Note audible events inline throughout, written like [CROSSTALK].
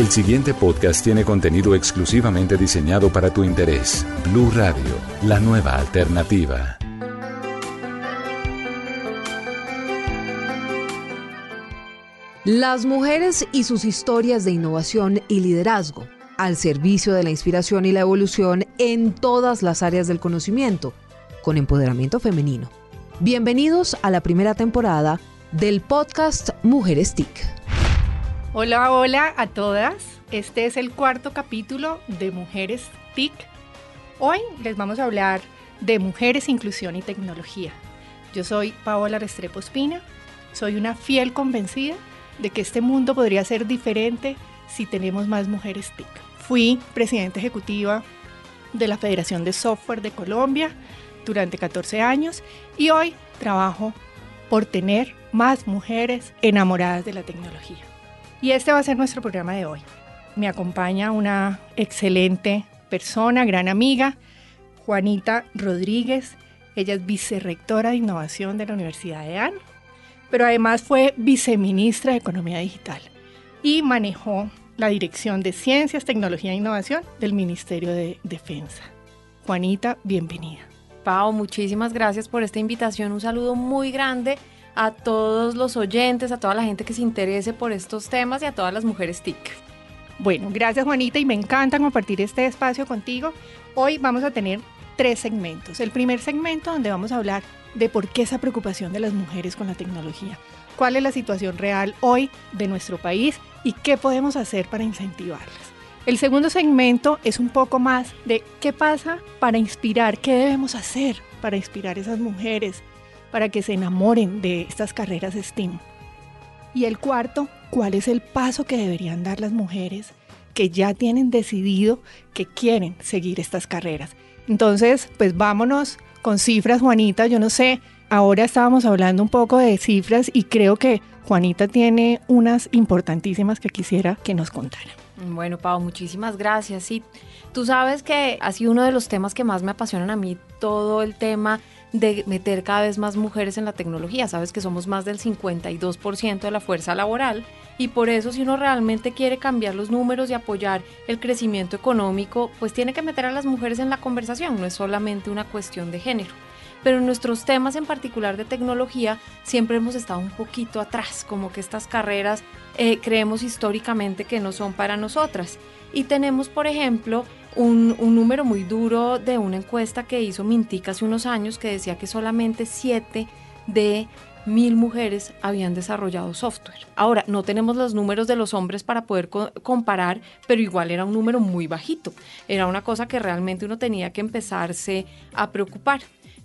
El siguiente podcast tiene contenido exclusivamente diseñado para tu interés. Blue Radio, la nueva alternativa. Las mujeres y sus historias de innovación y liderazgo al servicio de la inspiración y la evolución en todas las áreas del conocimiento, con empoderamiento femenino. Bienvenidos a la primera temporada del podcast Mujeres TIC. Hola, hola a todas. Este es el cuarto capítulo de Mujeres TIC. Hoy les vamos a hablar de mujeres, inclusión y tecnología. Yo soy Paola Restrepo Espina. Soy una fiel convencida de que este mundo podría ser diferente si tenemos más mujeres TIC. Fui presidenta ejecutiva de la Federación de Software de Colombia durante 14 años y hoy trabajo por tener más mujeres enamoradas de la tecnología. Y este va a ser nuestro programa de hoy. Me acompaña una excelente persona, gran amiga, Juanita Rodríguez. Ella es vicerrectora de innovación de la Universidad de AN, pero además fue viceministra de Economía Digital y manejó la Dirección de Ciencias, Tecnología e Innovación del Ministerio de Defensa. Juanita, bienvenida. Pau, muchísimas gracias por esta invitación. Un saludo muy grande a todos los oyentes, a toda la gente que se interese por estos temas y a todas las mujeres TIC. Bueno, gracias Juanita y me encanta compartir este espacio contigo. Hoy vamos a tener tres segmentos. El primer segmento donde vamos a hablar de por qué esa preocupación de las mujeres con la tecnología cuál es la situación real hoy de nuestro país y qué podemos hacer para incentivarlas. El segundo segmento es un poco más de qué pasa para inspirar, qué debemos hacer para inspirar a esas mujeres, para que se enamoren de estas carreras STEAM. Y el cuarto, cuál es el paso que deberían dar las mujeres que ya tienen decidido que quieren seguir estas carreras. Entonces, pues vámonos con cifras, Juanita, yo no sé, ahora estábamos hablando un poco de cifras y creo que Juanita tiene unas importantísimas que quisiera que nos contara. Bueno, Pau, muchísimas gracias. Sí, tú sabes que ha sido uno de los temas que más me apasionan a mí, todo el tema de meter cada vez más mujeres en la tecnología. Sabes que somos más del 52% de la fuerza laboral y por eso si uno realmente quiere cambiar los números y apoyar el crecimiento económico, pues tiene que meter a las mujeres en la conversación, no es solamente una cuestión de género pero en nuestros temas en particular de tecnología siempre hemos estado un poquito atrás, como que estas carreras eh, creemos históricamente que no son para nosotras. Y tenemos, por ejemplo, un, número muy duro de una encuesta que hizo Mintic hace unos años que decía que solamente 7 de mil mujeres habían desarrollado software. Ahora, no tenemos los números de los hombres para poder comparar, pero igual era un número muy bajito. Era una cosa que realmente uno tenía que empezarse a preocupar.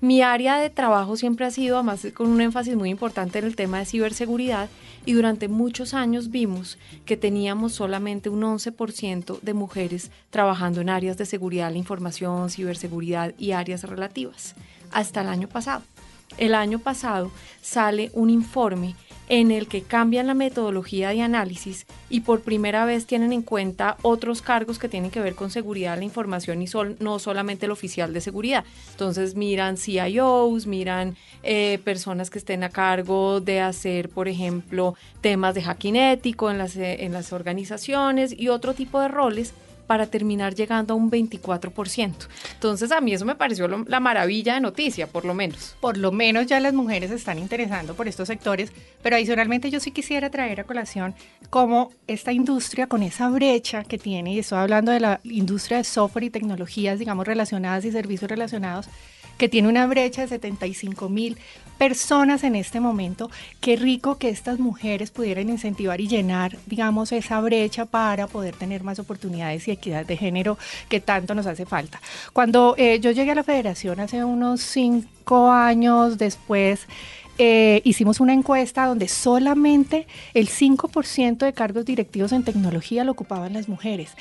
Mi área de trabajo siempre ha sido, además con un énfasis muy importante en el tema de ciberseguridad, y durante muchos años vimos que teníamos solamente un 11% de mujeres trabajando en áreas de seguridad la información, ciberseguridad y áreas relativas, hasta el año pasado. El año pasado sale un informe en el que cambian la metodología de análisis y por primera vez tienen en cuenta otros cargos que tienen que ver con seguridad de la información y no solamente el oficial de seguridad. Entonces miran CIOs, miran eh, personas que estén a cargo de hacer, por ejemplo, temas de hacking ético en las, en las organizaciones y otro tipo de roles para terminar llegando a un 24%. Entonces a mí eso me pareció la maravilla de noticia, por lo menos. Por lo menos ya las mujeres se están interesando por estos sectores, pero adicionalmente yo sí quisiera traer a colación cómo esta industria con esa brecha que tiene, y estoy hablando de la industria de software y tecnologías, digamos, relacionadas y servicios relacionados, que tiene una brecha de 75 mil personas en este momento. Qué rico que estas mujeres pudieran incentivar y llenar, digamos, esa brecha para poder tener más oportunidades y equidad de género que tanto nos hace falta. Cuando eh, yo llegué a la federación hace unos cinco años después, eh, hicimos una encuesta donde solamente el 5% de cargos directivos en tecnología lo ocupaban las mujeres.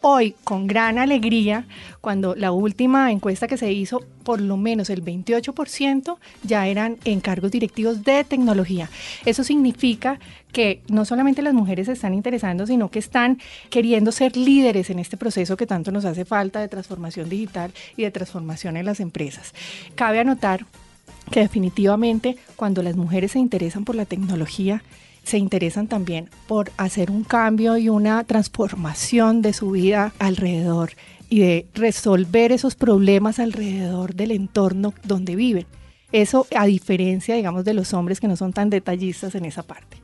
Hoy, con gran alegría, cuando la última encuesta que se hizo, por lo menos el 28% ya eran en cargos directivos de tecnología. Eso significa que no solamente las mujeres se están interesando, sino que están queriendo ser líderes en este proceso que tanto nos hace falta de transformación digital y de transformación en las empresas. Cabe anotar que definitivamente cuando las mujeres se interesan por la tecnología, se interesan también por hacer un cambio y una transformación de su vida alrededor y de resolver esos problemas alrededor del entorno donde viven. Eso a diferencia, digamos, de los hombres que no son tan detallistas en esa parte.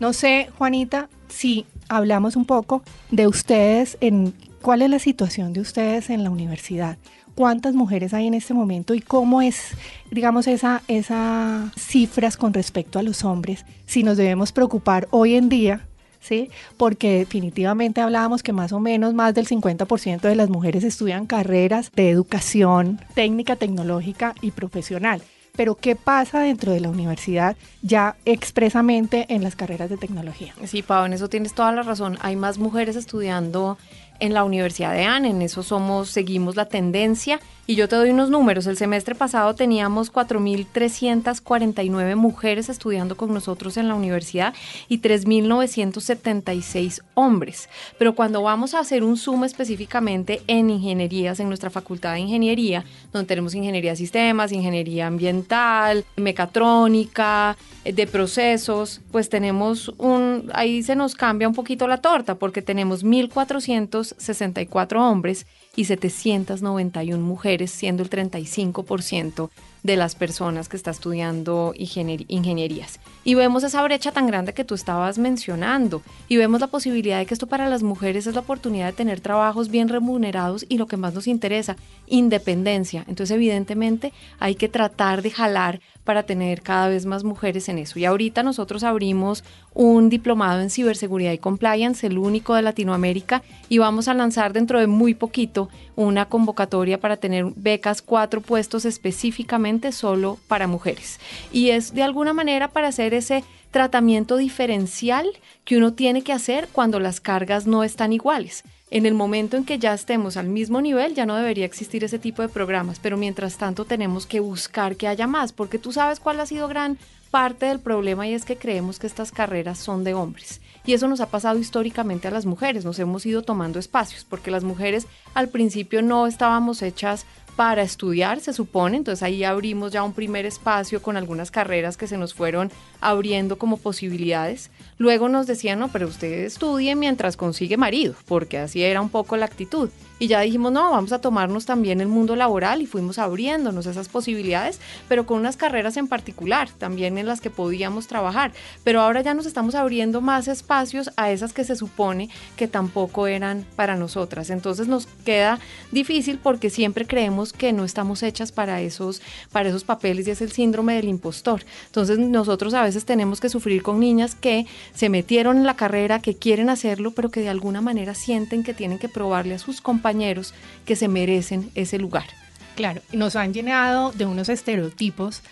No sé, Juanita, si hablamos un poco de ustedes, en cuál es la situación de ustedes en la universidad cuántas mujeres hay en este momento y cómo es, digamos, esa, esas cifras con respecto a los hombres, si nos debemos preocupar hoy en día, ¿sí? Porque definitivamente hablábamos que más o menos más del 50% de las mujeres estudian carreras de educación técnica, tecnológica y profesional. Pero ¿qué pasa dentro de la universidad ya expresamente en las carreras de tecnología? Sí, Pau, en eso tienes toda la razón. Hay más mujeres estudiando en la Universidad de AN, en eso somos, seguimos la tendencia. Y yo te doy unos números. El semestre pasado teníamos 4.349 mujeres estudiando con nosotros en la universidad y 3.976 hombres. Pero cuando vamos a hacer un zoom específicamente en ingenierías, en nuestra facultad de ingeniería, donde tenemos ingeniería de sistemas, ingeniería ambiental, mecatrónica, de procesos, pues tenemos un, ahí se nos cambia un poquito la torta porque tenemos 1.464 hombres y 791 mujeres, siendo el 35% de las personas que está estudiando ingenierías. Y vemos esa brecha tan grande que tú estabas mencionando y vemos la posibilidad de que esto para las mujeres es la oportunidad de tener trabajos bien remunerados y lo que más nos interesa, independencia. Entonces evidentemente hay que tratar de jalar para tener cada vez más mujeres en eso. Y ahorita nosotros abrimos un diplomado en ciberseguridad y compliance, el único de Latinoamérica, y vamos a lanzar dentro de muy poquito una convocatoria para tener becas, cuatro puestos específicamente solo para mujeres. Y es de alguna manera para hacer ese tratamiento diferencial que uno tiene que hacer cuando las cargas no están iguales. En el momento en que ya estemos al mismo nivel, ya no debería existir ese tipo de programas, pero mientras tanto tenemos que buscar que haya más, porque tú sabes cuál ha sido gran parte del problema y es que creemos que estas carreras son de hombres. Y eso nos ha pasado históricamente a las mujeres, nos hemos ido tomando espacios, porque las mujeres al principio no estábamos hechas para estudiar, se supone, entonces ahí abrimos ya un primer espacio con algunas carreras que se nos fueron abriendo como posibilidades. Luego nos decían, no, pero usted estudie mientras consigue marido, porque así era un poco la actitud. Y ya dijimos, no, vamos a tomarnos también el mundo laboral y fuimos abriéndonos esas posibilidades, pero con unas carreras en particular, también en las que podíamos trabajar. Pero ahora ya nos estamos abriendo más espacios a esas que se supone que tampoco eran para nosotras. Entonces nos queda difícil porque siempre creemos que no estamos hechas para esos, para esos papeles y es el síndrome del impostor. Entonces nosotros a veces tenemos que sufrir con niñas que se metieron en la carrera, que quieren hacerlo, pero que de alguna manera sienten que tienen que probarle a sus compañeros que se merecen ese lugar. Claro, nos han llenado de unos estereotipos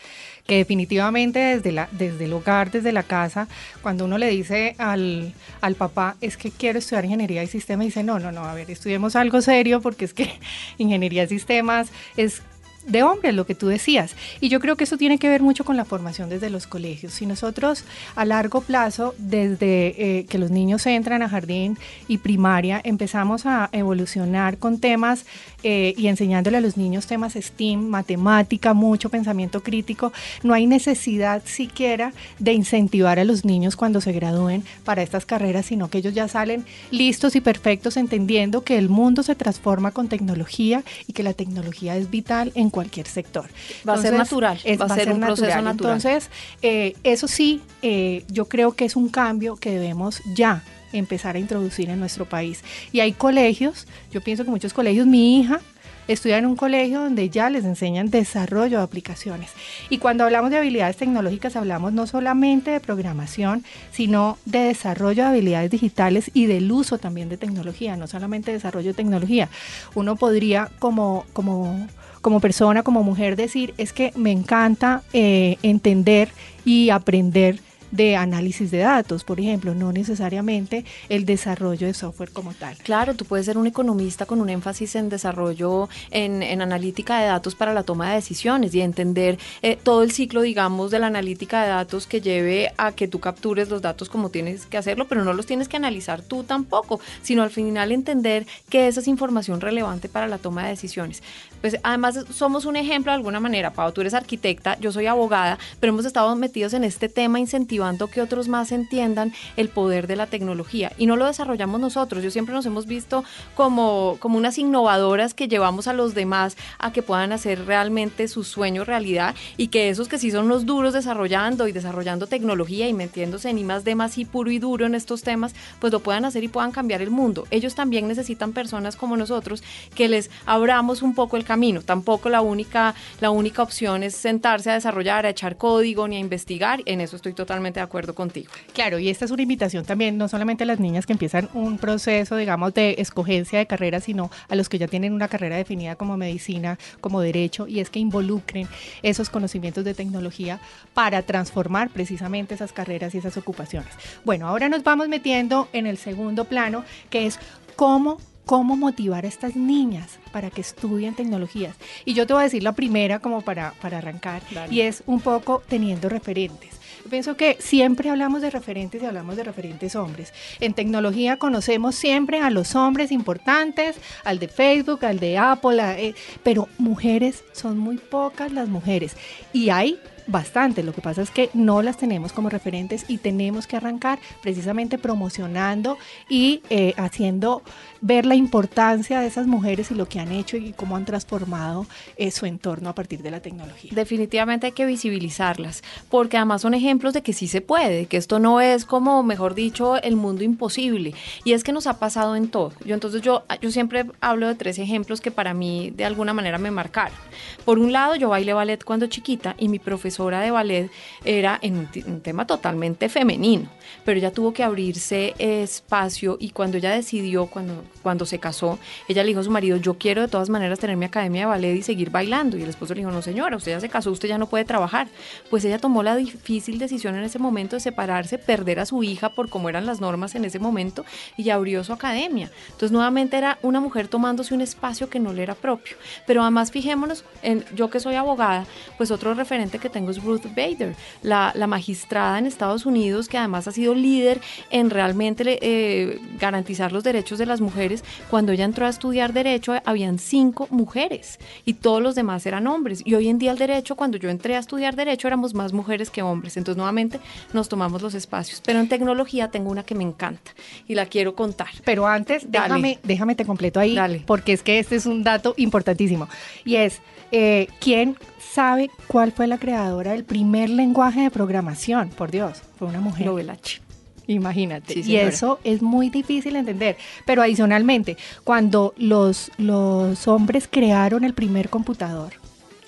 que definitivamente desde, la, desde el hogar, desde la casa, cuando uno le dice al, al papá, es que quiero estudiar ingeniería de sistemas, dice, no, no, no, a ver, estudiemos algo serio porque es que [LAUGHS] ingeniería de sistemas es de hombres, lo que tú decías. Y yo creo que eso tiene que ver mucho con la formación desde los colegios. Si nosotros a largo plazo, desde eh, que los niños entran a jardín y primaria, empezamos a evolucionar con temas eh, y enseñándole a los niños temas STEAM, matemática, mucho pensamiento crítico, no hay necesidad siquiera de incentivar a los niños cuando se gradúen para estas carreras, sino que ellos ya salen listos y perfectos entendiendo que el mundo se transforma con tecnología y que la tecnología es vital en cualquier sector. Va a ser natural, va, a ser un proceso natural. Entonces, eh, eso sí, eh, yo creo que es un cambio que debemos ya empezar a introducir en nuestro país. Y hay colegios, yo pienso que muchos colegios, mi hija estudia en un colegio donde ya les enseñan desarrollo de aplicaciones. Y cuando hablamos de habilidades tecnológicas, hablamos no solamente de programación, sino de desarrollo de habilidades digitales y del uso también de tecnología, no solamente desarrollo de tecnología. Uno podría como, como como persona, como mujer, decir es que me encanta eh, entender y aprender de análisis de datos, por ejemplo, no necesariamente el desarrollo de software como tal. Claro, tú puedes ser un economista con un énfasis en desarrollo, en, analítica de datos para la toma de decisiones y entender eh, todo el ciclo, digamos, de la analítica de datos que lleve a que tú captures los datos como tienes que hacerlo, pero no los tienes que analizar tú tampoco, sino al final entender que esa es información relevante para la toma de decisiones. Pues además somos un ejemplo de alguna manera, Pau, tú eres arquitecta, yo soy abogada, pero hemos estado metidos en este tema incentivando que otros más entiendan el poder de la tecnología. Y no lo desarrollamos nosotros, yo siempre nos hemos visto como, como unas innovadoras que llevamos a los demás a que puedan hacer realmente su sueño realidad y que esos que sí son los duros desarrollando y desarrollando tecnología y metiéndose en I más D más y puro y duro en estos temas, pues lo puedan hacer y puedan cambiar el mundo. Ellos también necesitan personas como nosotros que les abramos un poco el camino. Tampoco la única, la única opción es sentarse a desarrollar, a echar código ni a investigar. En eso estoy totalmente de acuerdo contigo. Claro, y esta es una invitación también, no solamente a las niñas que empiezan un proceso, digamos, de escogencia de carrera, sino a los que ya tienen una carrera definida como medicina, como derecho, y es que involucren esos conocimientos de tecnología para transformar precisamente esas carreras y esas ocupaciones. Bueno, ahora nos vamos metiendo en el segundo plano, que es cómo cómo motivar a estas niñas para que estudien tecnologías. Y yo te voy a decir la primera como para, para arrancar, y es un poco teniendo referentes pienso que siempre hablamos de referentes y hablamos de referentes hombres. En tecnología conocemos siempre a los hombres importantes, al de Facebook, al de Apple, eh, pero mujeres son muy pocas las mujeres. Y hay bastante. Lo que pasa es que no las tenemos como referentes y tenemos que arrancar precisamente promocionando y eh, haciendo ver la importancia de esas mujeres y lo que han hecho y cómo han transformado eh, su entorno a partir de la tecnología. Definitivamente hay que visibilizarlas, porque además son ejemplos de que sí se puede, que esto no es como, mejor dicho, el mundo imposible. Y es que nos ha pasado en todo. Yo entonces yo, yo siempre hablo de tres ejemplos que para mí de alguna manera me marcaron. Por un lado, yo bailé ballet cuando chiquita y mi profesora de ballet era en un, un tema totalmente femenino, pero ella tuvo que abrirse espacio y cuando ella decidió, cuando cuando se casó, ella le dijo a su marido, yo quiero de todas maneras tener mi academia de ballet y seguir bailando. Y el esposo le dijo, no señora, usted ya se casó, usted ya no puede trabajar. Pues ella tomó la difícil decisión en ese momento de separarse, perder a su hija por cómo eran las normas en ese momento y abrió su academia. Entonces nuevamente era una mujer tomándose un espacio que no le era propio. Pero además fijémonos, en, yo que soy abogada, pues otro referente que tengo Ruth Bader, la, magistrada en Estados Unidos que además ha sido líder en realmente eh, garantizar los derechos de las mujeres cuando ella entró a estudiar derecho habían cinco mujeres y todos los demás eran hombres. Y hoy en día el derecho, cuando yo entré a estudiar derecho, éramos más mujeres que hombres. Entonces nuevamente nos tomamos los espacios. Pero en tecnología tengo una que me encanta y la quiero contar. Pero antes, déjame, déjame te completo ahí, porque es que este es un dato importantísimo. Y es, eh, ¿quién sabe cuál fue la creadora del primer lenguaje de programación? Por Dios, fue una mujer. Novelache. Imagínate. y eso es muy difícil de entender. Pero adicionalmente, cuando los, los hombres crearon el primer computador,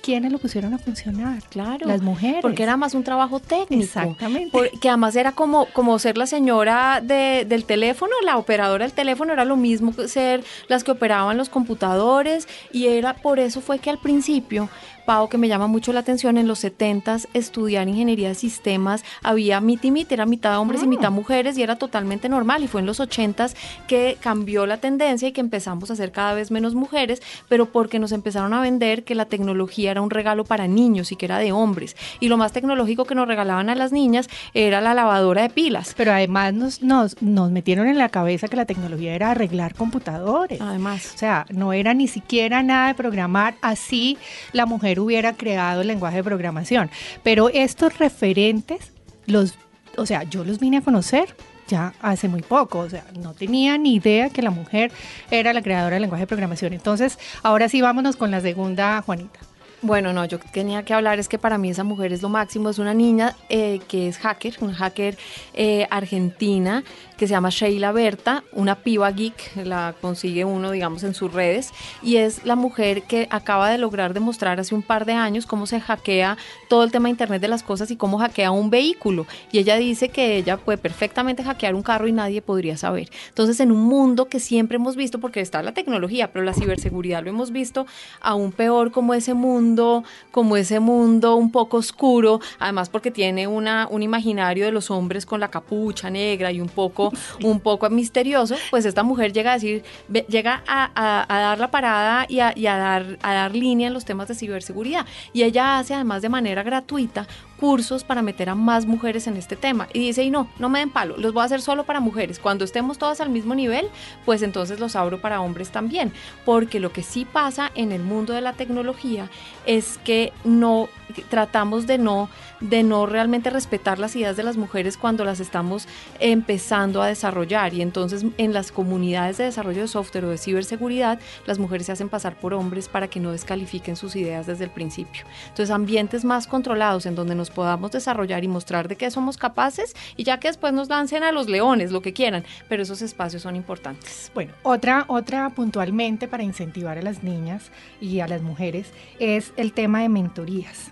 ¿quiénes lo pusieron a funcionar? Claro. Las mujeres. Porque era más un trabajo técnico. Exactamente. Porque además era como, como ser la señora de, del teléfono, la operadora del teléfono, era lo mismo que ser las que operaban los computadores. Y era por eso fue que al principio Pau, que me llama mucho la atención, en los 70 estudiar ingeniería de sistemas había mit y mit, era mitad hombres y mitad ah. mujeres y era totalmente normal. Y fue en los 80 que cambió la tendencia y que empezamos a ser cada vez menos mujeres, pero porque nos empezaron a vender que la tecnología era un regalo para niños y que era de hombres. Y lo más tecnológico que nos regalaban a las niñas era la lavadora de pilas. Pero además nos, nos, nos metieron en la cabeza que la tecnología era arreglar computadores. Además. O sea, no era ni siquiera nada de programar. Así la mujer hubiera creado el lenguaje de programación. Pero estos referentes, los, o sea, yo los vine a conocer ya hace muy poco, o sea, no tenía ni idea que la mujer era la creadora del lenguaje de programación. Entonces, ahora sí vámonos con la segunda, Juanita. Bueno, no, yo tenía que hablar, es que para mí esa mujer es lo máximo, es una niña eh, que es hacker, una hacker eh, argentina que se llama Sheila Berta, una piba geek, la consigue uno, digamos, en sus redes, y es la mujer que acaba de lograr demostrar hace un par de años cómo se hackea todo el tema de Internet de las cosas y cómo hackea un vehículo. Y ella dice que ella puede perfectamente hackear un carro y nadie podría saber. Entonces, en un mundo que siempre hemos visto, porque está la tecnología, pero la ciberseguridad lo hemos visto aún peor como ese mundo, como ese mundo un poco oscuro, además porque tiene una, un imaginario de los hombres con la capucha negra y un poco, [LAUGHS] un poco misterioso, pues esta mujer llega a decir, llega a, dar la parada y, a, dar, a dar línea en los temas de ciberseguridad. Y ella hace además de manera gratuita cursos para meter a más mujeres en este tema. Y dice, y no, no me den palo, los voy a hacer solo para mujeres. Cuando estemos todas al mismo nivel, pues entonces los abro para hombres también. Porque lo que sí pasa en el mundo de la tecnología es que no tratamos de no, de no realmente respetar las ideas de las mujeres cuando las estamos empezando a desarrollar. Y entonces en las comunidades de desarrollo de software o de ciberseguridad, las mujeres se hacen pasar por hombres para que no descalifiquen sus ideas desde el principio. Entonces ambientes más controlados en donde nos podamos desarrollar y mostrar de qué somos capaces y ya que después nos lancen a los leones, lo que quieran, pero esos espacios son importantes. Bueno, otra, otra puntualmente para incentivar a las niñas y a las mujeres es el tema de mentorías.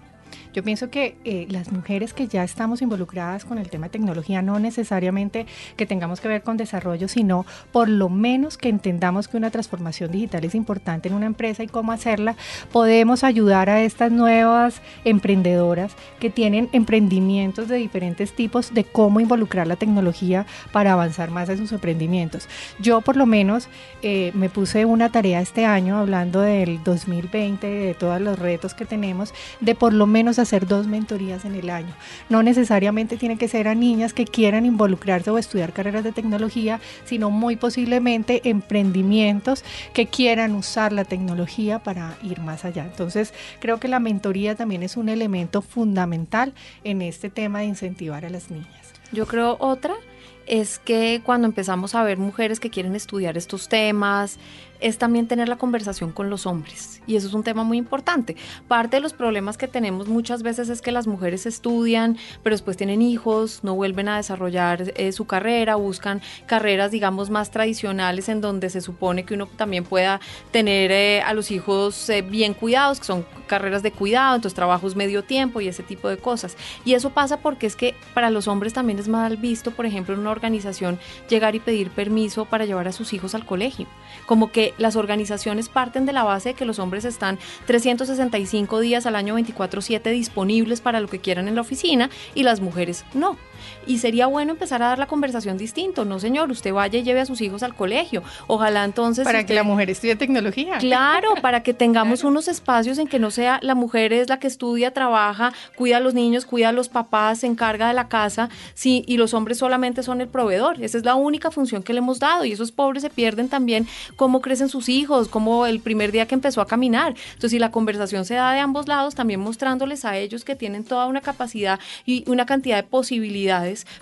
Yo pienso que eh, las mujeres que ya estamos involucradas con el tema de tecnología, no necesariamente que tengamos que ver con desarrollo, sino por lo menos que entendamos que una transformación digital es importante en una empresa y cómo hacerla, podemos ayudar a estas nuevas emprendedoras que tienen emprendimientos de diferentes tipos de cómo involucrar la tecnología para avanzar más en sus emprendimientos. Yo por lo menos eh, me puse una tarea este año hablando del 2020, de todos los retos que tenemos, de por lo menos hacer dos mentorías en el año. No necesariamente tiene que ser a niñas que quieran involucrarse o estudiar carreras de tecnología, sino muy posiblemente emprendimientos que quieran usar la tecnología para ir más allá. Entonces, creo que la mentoría también es un elemento fundamental en este tema de incentivar a las niñas. Yo creo otra es que cuando empezamos a ver mujeres que quieren estudiar estos temas, es también tener la conversación con los hombres. Y eso es un tema muy importante. Parte de los problemas que tenemos muchas veces es que las mujeres estudian, pero después tienen hijos, no vuelven a desarrollar eh, su carrera, buscan carreras, digamos, más tradicionales en donde se supone que uno también pueda tener eh, a los hijos eh, bien cuidados, que son carreras de cuidado, entonces trabajos medio tiempo y ese tipo de cosas. Y eso pasa porque es que para los hombres también es mal visto, por ejemplo, en una organización llegar y pedir permiso para llevar a sus hijos al colegio. Como que las organizaciones parten de la base de que los hombres están 365 días al año 24/7 disponibles para lo que quieran en la oficina y las mujeres no. Y sería bueno empezar a dar la conversación distinto. No, señor, usted vaya y lleve a sus hijos al colegio. Ojalá entonces... Para que la mujer estudie tecnología. Claro, [LAUGHS] para que tengamos unos espacios en que no sea la mujer es la que estudia, trabaja, cuida a los niños, cuida a los papás, se encarga de la casa, sí, y los hombres solamente son el proveedor. Esa es la única función que le hemos dado. Y esos pobres se pierden también cómo crecen sus hijos, como el primer día que empezó a caminar. Entonces, si la conversación se da de ambos lados, también mostrándoles a ellos que tienen toda una capacidad y una cantidad de posibilidades,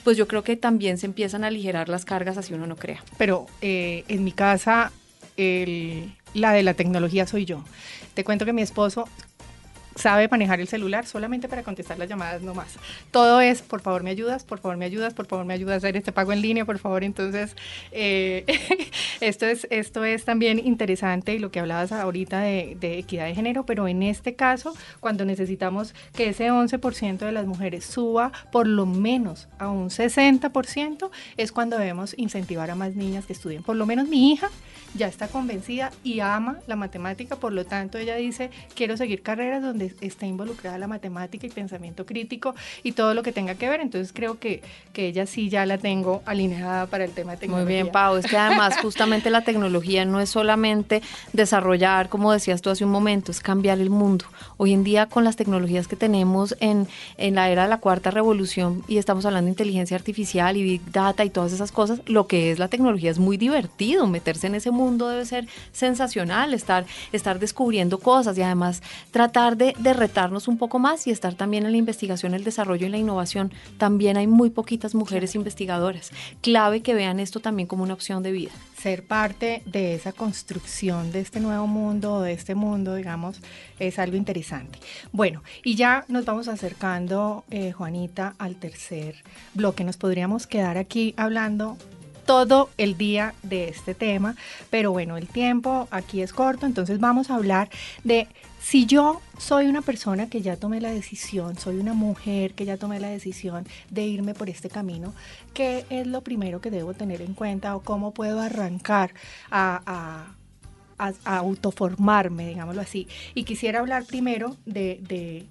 pues yo creo que también se empiezan a aligerar las cargas así uno no crea. Pero eh, en mi casa, la de la tecnología soy yo. Te cuento que mi esposo sabe manejar el celular solamente para contestar las llamadas no más. Todo es, por favor me ayudas, por favor me ayudas, por favor me ayudas a hacer este pago en línea, por favor. Entonces, eh, [LAUGHS] esto, es, esto es también interesante y lo que hablabas ahorita de, de, equidad de género, pero en este caso, cuando necesitamos que ese 11% de las mujeres suba por lo menos a un 60%, es cuando debemos incentivar a más niñas que estudien. Por lo menos mi hija ya está convencida y ama la matemática, por lo tanto ella dice, quiero seguir carreras donde está involucrada la matemática y pensamiento crítico y todo lo que tenga que ver, entonces creo que, que ella sí ya la tengo alineada para el tema de tecnología. Muy bien, Pau, es que además justamente la tecnología no es solamente desarrollar, como decías tú hace un momento, es cambiar el mundo. Hoy en día con las tecnologías que tenemos en, en la era de la cuarta revolución y estamos hablando de inteligencia artificial y big data y todas esas cosas, lo que es la tecnología es muy divertido, meterse en ese mundo debe ser sensacional, estar, estar descubriendo cosas y además tratar de, de retarnos un poco más y estar también en la investigación, el desarrollo y la innovación. También hay muy poquitas mujeres investigadoras. Clave que vean esto también como una opción de vida. Ser parte de esa construcción de este nuevo mundo, de este mundo, digamos, es algo interesante. Bueno, y ya nos vamos acercando, eh, Juanita, al tercer bloque. Nos podríamos quedar aquí hablando todo el día de este tema, pero bueno, el tiempo aquí es corto, entonces vamos a hablar de si yo soy una persona que ya tomé la decisión, soy una mujer que ya tomé la decisión de irme por este camino, ¿qué es lo primero que debo tener en cuenta o cómo puedo arrancar a, autoformarme, digámoslo así? Y quisiera hablar primero de,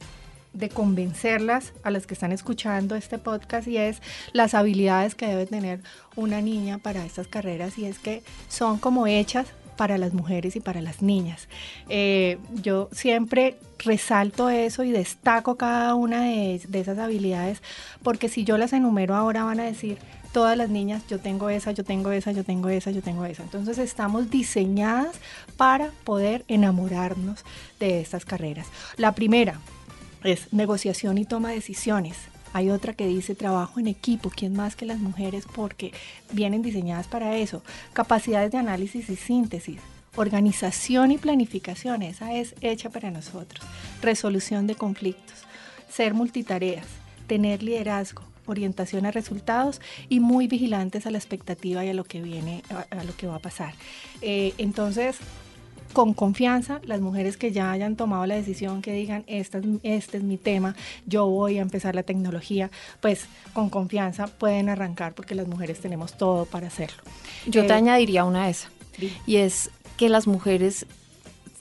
de convencerlas a las que están escuchando este podcast y es las habilidades que debe tener una niña para estas carreras y es que son como hechas para las mujeres y para las niñas. Eh, yo siempre resalto eso y destaco cada una de, esas habilidades porque si yo las enumero ahora van a decir, todas las niñas, yo tengo esa, yo tengo esa, yo tengo esa, yo tengo esa. Entonces estamos diseñadas para poder enamorarnos de estas carreras. La primera es negociación y toma de decisiones. Hay otra que dice trabajo en equipo, ¿quién más que las mujeres? Porque vienen diseñadas para eso. Capacidades de análisis y síntesis. Organización y planificación, esa es hecha para nosotros. Resolución de conflictos. Ser multitareas. Tener liderazgo orientación a resultados y muy vigilantes a la expectativa y a lo que viene, a, lo que va a pasar. Eh, entonces, con confianza, las mujeres que ya hayan tomado la decisión, que digan, este es, este es mi tema, yo voy a empezar la tecnología, pues con confianza pueden arrancar porque las mujeres tenemos todo para hacerlo. Yo te eh, añadiría una de esas, y es que las mujeres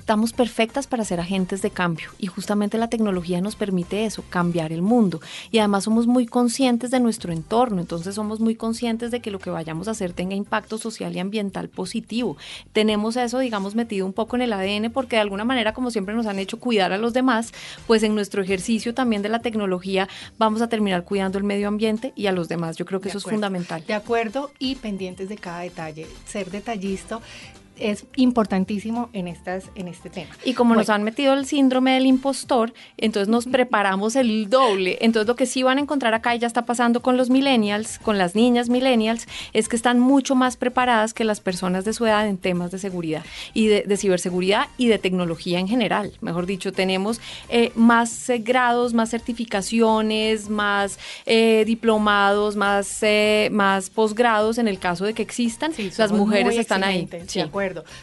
estamos perfectas para ser agentes de cambio y justamente la tecnología nos permite eso, cambiar el mundo. Y además somos muy conscientes de nuestro entorno, entonces somos muy conscientes de que lo que vayamos a hacer tenga impacto social y ambiental positivo. Tenemos eso, digamos, metido un poco en el ADN porque de alguna manera, como siempre nos han hecho cuidar a los demás, pues en nuestro ejercicio también de la tecnología vamos a terminar cuidando el medio ambiente y a los demás. Yo creo que eso es fundamental. De acuerdo y pendientes de cada detalle. Ser detallista es importantísimo en, estas, en este tema. Y como nos han metido el síndrome del impostor, entonces nos preparamos el doble. Entonces lo que sí van a encontrar acá y ya está pasando con los millennials, con las niñas millennials, es que están mucho más preparadas que las personas de su edad en temas de seguridad y de, ciberseguridad y de tecnología en general. Mejor dicho, tenemos eh, más eh, grados, más certificaciones, más eh, diplomados, más, más posgrados en el caso de que existan. las mujeres están ahí. Sí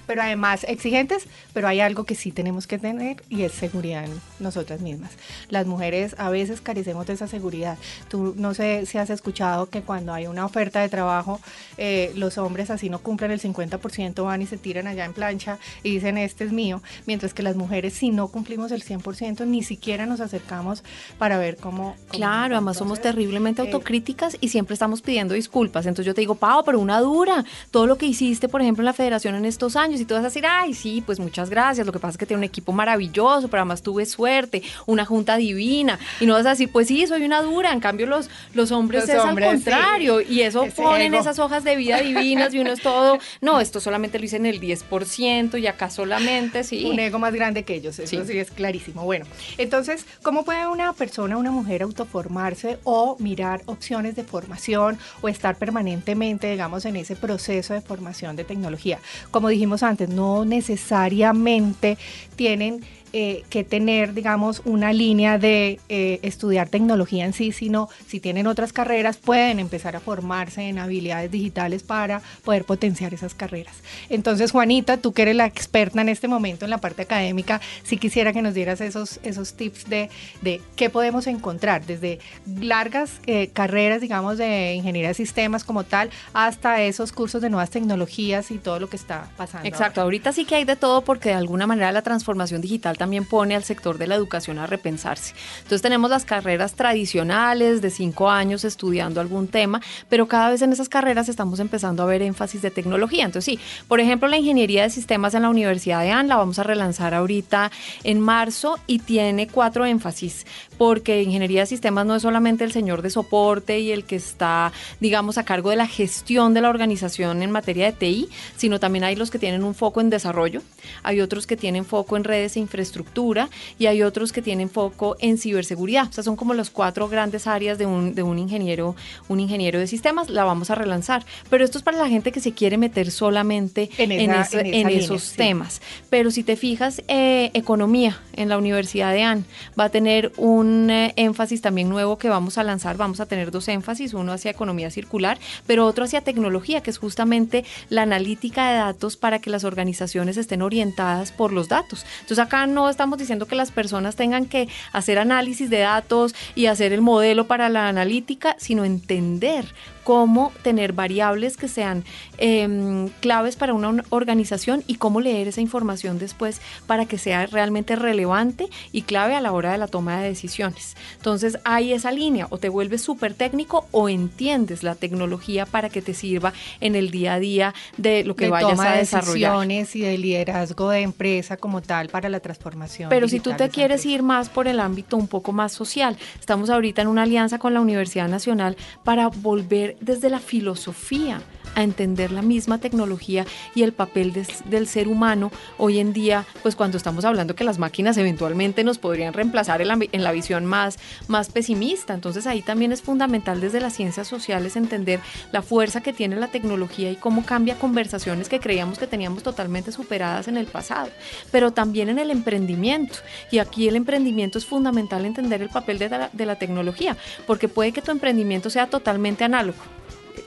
pero además exigentes, pero hay algo que sí tenemos que tener y es seguridad en nosotras mismas. Las mujeres a veces carecemos de esa seguridad. Tú no sé si has escuchado que cuando hay una oferta de trabajo, eh, los hombres así no cumplen el 50%, van y se tiran allá en plancha y dicen este es mío, mientras que las mujeres si no cumplimos el 100% ni siquiera nos acercamos para ver cómo... claro, además somos terriblemente eh, autocríticas y siempre estamos pidiendo disculpas. Entonces yo te digo, Pau, pero una dura, todo lo que hiciste, por ejemplo, en la federación en estos años y tú vas a decir, ay, sí, pues muchas gracias, lo que pasa es que tiene un equipo maravilloso, pero además tuve suerte, una junta divina, y no vas a decir, pues sí, soy una dura, en cambio los, los hombres es al contrario, y eso ponen esas hojas de vida divinas y uno es todo, no, esto solamente lo hice en el 10% y acá solamente, sí. Un ego más grande que ellos, eso sí, sí es clarísimo. Bueno, entonces, ¿cómo puede una persona, una mujer autoformarse o mirar opciones de formación o estar permanentemente, digamos, en ese proceso de formación de tecnología? Como dijimos antes, no necesariamente tienen eh, que tener, digamos, una línea de eh, estudiar tecnología en sí, sino si tienen otras carreras, pueden empezar a formarse en habilidades digitales para poder potenciar esas carreras. Entonces, Juanita, tú que eres la experta en este momento en la parte académica, si quisiera que nos dieras esos, esos tips de, de qué podemos encontrar, desde largas eh, carreras, digamos, de ingeniería de sistemas como tal, hasta esos cursos de nuevas tecnologías y todo lo que está pasando. Exacto, ahorita sí que hay de todo porque de alguna manera la transformación digital también pone al sector de la educación a repensarse. Entonces tenemos las carreras tradicionales de cinco años estudiando algún tema, pero cada vez en esas carreras estamos empezando a ver énfasis de tecnología. Entonces sí, por ejemplo, la ingeniería de sistemas en la Universidad de AN la vamos a relanzar ahorita en marzo y tiene cuatro énfasis, porque ingeniería de sistemas no es solamente el señor de soporte y el que está, digamos, a cargo de la gestión de la organización en materia de TI, sino también hay los que tienen un foco en desarrollo, hay otros que tienen foco en redes e infraestructuras, infraestructura y hay otros que tienen foco en ciberseguridad. O sea, son como las cuatro grandes áreas de un, de un ingeniero, un ingeniero de sistemas. La vamos a relanzar. Pero esto es para la gente que se quiere meter solamente en, en, esos temas. Pero si te fijas, eh, economía en la Universidad de AN va a tener un eh, énfasis también nuevo que vamos a lanzar. Vamos a tener dos énfasis, uno hacia economía circular, pero otro hacia tecnología, que es justamente la analítica de datos para que las organizaciones estén orientadas por los datos. Entonces acá no estamos diciendo que las personas tengan que hacer análisis de datos y hacer el modelo para la analítica, sino entender cómo tener variables que sean em, claves para una organización y cómo leer esa información después para que sea realmente relevante y clave a la hora de la toma de decisiones. Entonces hay esa línea, o te vuelves súper técnico o entiendes la tecnología para que te sirva en el día a día de lo que vayas a desarrollar. decisiones y de liderazgo de empresa como tal para la transformación. Pero si tú te quieres ir más por el ámbito un poco más social, estamos ahorita en una alianza con la Universidad Nacional para volver desde la filosofía a entender la misma tecnología y el papel del ser humano hoy en día, pues cuando estamos hablando que las máquinas eventualmente nos podrían reemplazar en la, visión más, más pesimista. Entonces ahí también es fundamental desde las ciencias sociales entender la fuerza que tiene la tecnología y cómo cambia conversaciones que creíamos que teníamos totalmente superadas en el pasado, pero también en el emprendimiento. Y aquí el emprendimiento es fundamental entender el papel de la tecnología, porque puede que tu emprendimiento sea totalmente análogo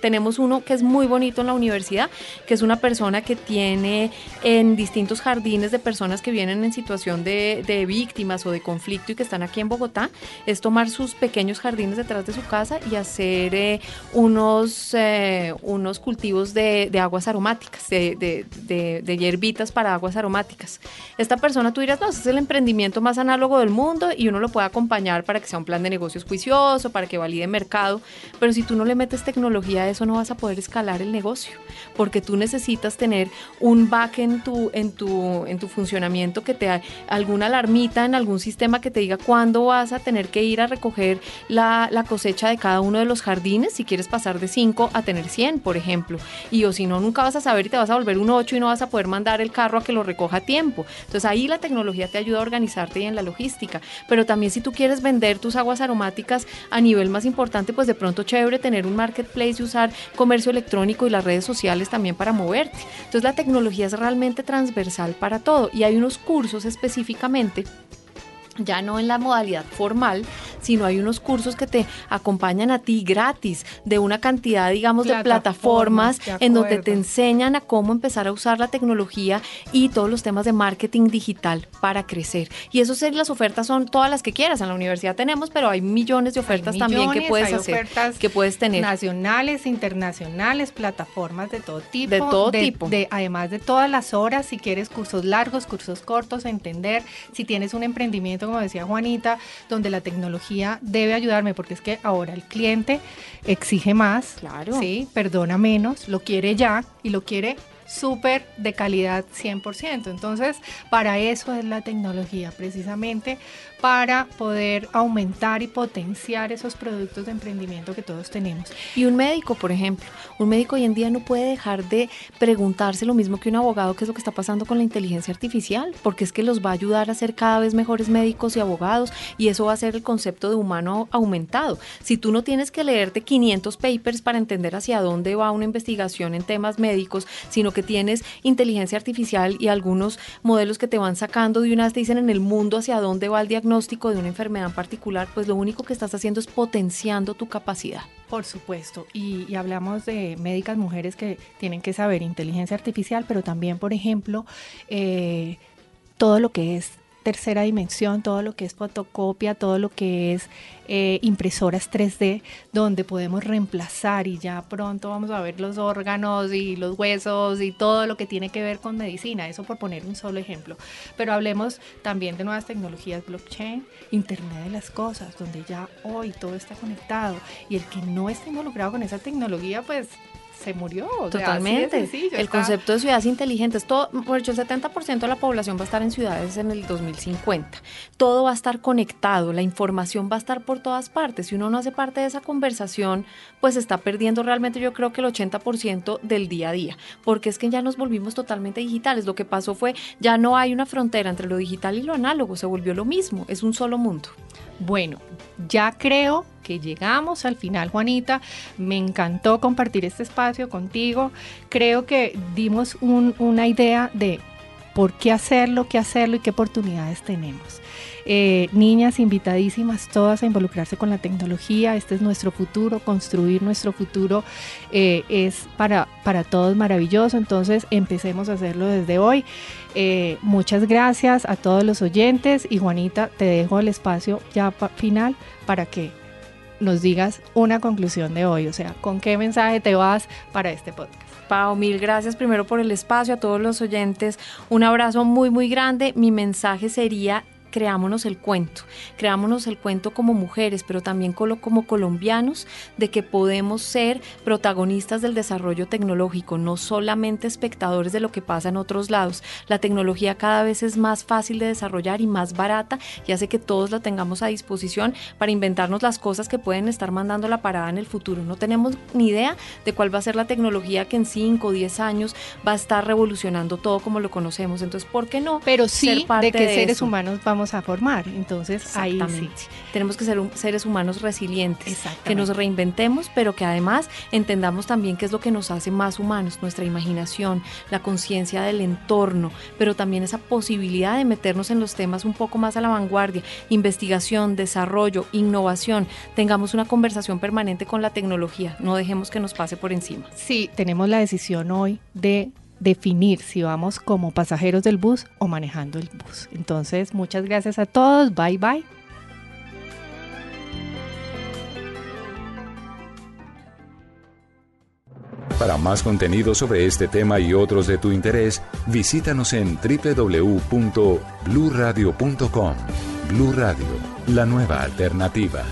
tenemos uno que es muy bonito en la universidad, que es una persona que tiene en distintos jardines de personas que vienen en situación de, víctimas o de conflicto y que están aquí en Bogotá, es tomar sus pequeños jardines detrás de su casa y hacer eh, unos, eh, unos cultivos de, aguas aromáticas, de, de, hierbitas para aguas aromáticas. Esta persona tú dirás, no, es el emprendimiento más análogo del mundo y uno lo puede acompañar para que sea un plan de negocios juicioso, para que valide mercado, pero si tú no le metes tecnología eso no vas a poder escalar el negocio, porque tú necesitas tener un back en tu, en tu, en tu funcionamiento que te alguna alarmita en algún sistema que te diga cuándo vas a tener que ir a recoger la, cosecha de cada uno de los jardines, si quieres pasar de 5 a tener 100, por ejemplo. Y o si no, nunca vas a saber y te vas a volver un 8 y no vas a poder mandar el carro a que lo recoja a tiempo. Entonces ahí la tecnología te ayuda a organizarte y en la logística. Pero también si tú quieres vender tus aguas aromáticas a nivel más importante, pues de pronto chévere tener un marketplace y usar comercio electrónico y las redes sociales también para moverte. Entonces la tecnología es realmente transversal para todo y hay unos cursos específicamente ya no en la modalidad formal, sino hay unos cursos que te acompañan a ti gratis de una cantidad, digamos, de plataformas en donde te enseñan a cómo empezar a usar la tecnología y todos los temas de marketing digital para crecer. Y eso las ofertas son todas las que quieras. En la universidad tenemos, pero hay millones de ofertas también que puedes hacer, que puedes tener. Nacionales, internacionales, plataformas de todo tipo. De todo tipo. De, además de todas las horas, si quieres cursos largos, cursos cortos, entender, si tienes un emprendimiento como decía Juanita, donde la tecnología debe ayudarme, porque es que ahora el cliente exige más, claro. ¿sí? perdona menos, lo quiere ya y lo quiere súper de calidad 100%. Entonces, para eso es la tecnología, precisamente para poder aumentar y potenciar esos productos de emprendimiento que todos tenemos. Y un médico, por ejemplo, un médico hoy en día no puede dejar de preguntarse lo mismo que un abogado, qué es lo que está pasando con la inteligencia artificial, porque es que los va a ayudar a ser cada vez mejores médicos y abogados y eso va a ser el concepto de humano aumentado. Si tú no tienes que leerte 500 papers para entender hacia dónde va una investigación en temas médicos, sino que tienes inteligencia artificial y algunos modelos que te van sacando de unas te dicen en el mundo hacia dónde va el diagnóstico, diagnóstico de una enfermedad en particular, pues lo único que estás haciendo es potenciando tu capacidad. Por supuesto, y, hablamos de médicas mujeres que tienen que saber inteligencia artificial, pero también, por ejemplo, eh, todo lo que es tercera dimensión, todo lo que es fotocopia, todo lo que es eh, impresoras 3D, donde podemos reemplazar y ya pronto vamos a ver los órganos y los huesos y todo lo que tiene que ver con medicina, eso por poner un solo ejemplo. Pero hablemos también de nuevas tecnologías, blockchain, Internet de las Cosas, donde ya hoy todo está conectado y el que no esté involucrado con esa tecnología, pues se murió. Totalmente. el concepto de ciudades inteligentes, todo, por hecho, el 70% de la población va a estar en ciudades en el 2050. Todo va a estar conectado, la información va a estar por todas partes. Si uno no hace parte de esa conversación, pues está perdiendo realmente yo creo que el 80% del día a día, porque es que ya nos volvimos totalmente digitales. Lo que pasó fue, ya no hay una frontera entre lo digital y lo análogo, se volvió lo mismo, es un solo mundo. Bueno, ya creo que llegamos al final, Juanita. Me encantó compartir este espacio contigo. Creo que dimos una idea de por qué hacerlo, qué hacerlo y qué oportunidades tenemos. Eh, niñas invitadísimas todas a involucrarse con la tecnología, este es nuestro futuro, construir nuestro futuro eh, es para, para todos maravilloso, entonces empecemos a hacerlo desde hoy. Eh, muchas gracias a todos los oyentes y Juanita, te dejo el espacio ya final para que nos digas una conclusión de hoy, o sea, con qué mensaje te vas para este podcast. Pau, mil gracias primero por el espacio, a todos los oyentes, un abrazo muy, muy grande. Mi mensaje sería creámonos el cuento, creámonos el cuento como mujeres, pero también como colombianos, de que podemos ser protagonistas del desarrollo tecnológico, no solamente espectadores de lo que pasa en otros lados. La tecnología cada vez es más fácil de desarrollar y más barata y hace que todos la tengamos a disposición para inventarnos las cosas que pueden estar mandando la parada en el futuro. No tenemos ni idea de cuál va a ser la tecnología que en 5 o 10 años va a estar revolucionando todo como lo conocemos. Entonces, ¿por qué no? Pero sí, de que seres humanos vamos a formar. Entonces, ahí sí. Tenemos que ser seres humanos resilientes, que nos reinventemos, pero que además entendamos también qué es lo que nos hace más humanos, nuestra imaginación, la conciencia del entorno, pero también esa posibilidad de meternos en los temas un poco más a la vanguardia, investigación, desarrollo, innovación. Tengamos una conversación permanente con la tecnología, no dejemos que nos pase por encima. Sí, tenemos la decisión hoy de definir si vamos como pasajeros del bus o manejando el bus. Entonces, muchas gracias a todos. Bye bye. Para más contenido sobre este tema y otros de tu interés, visítanos en www.bluradio.com. Blu Radio, la nueva alternativa.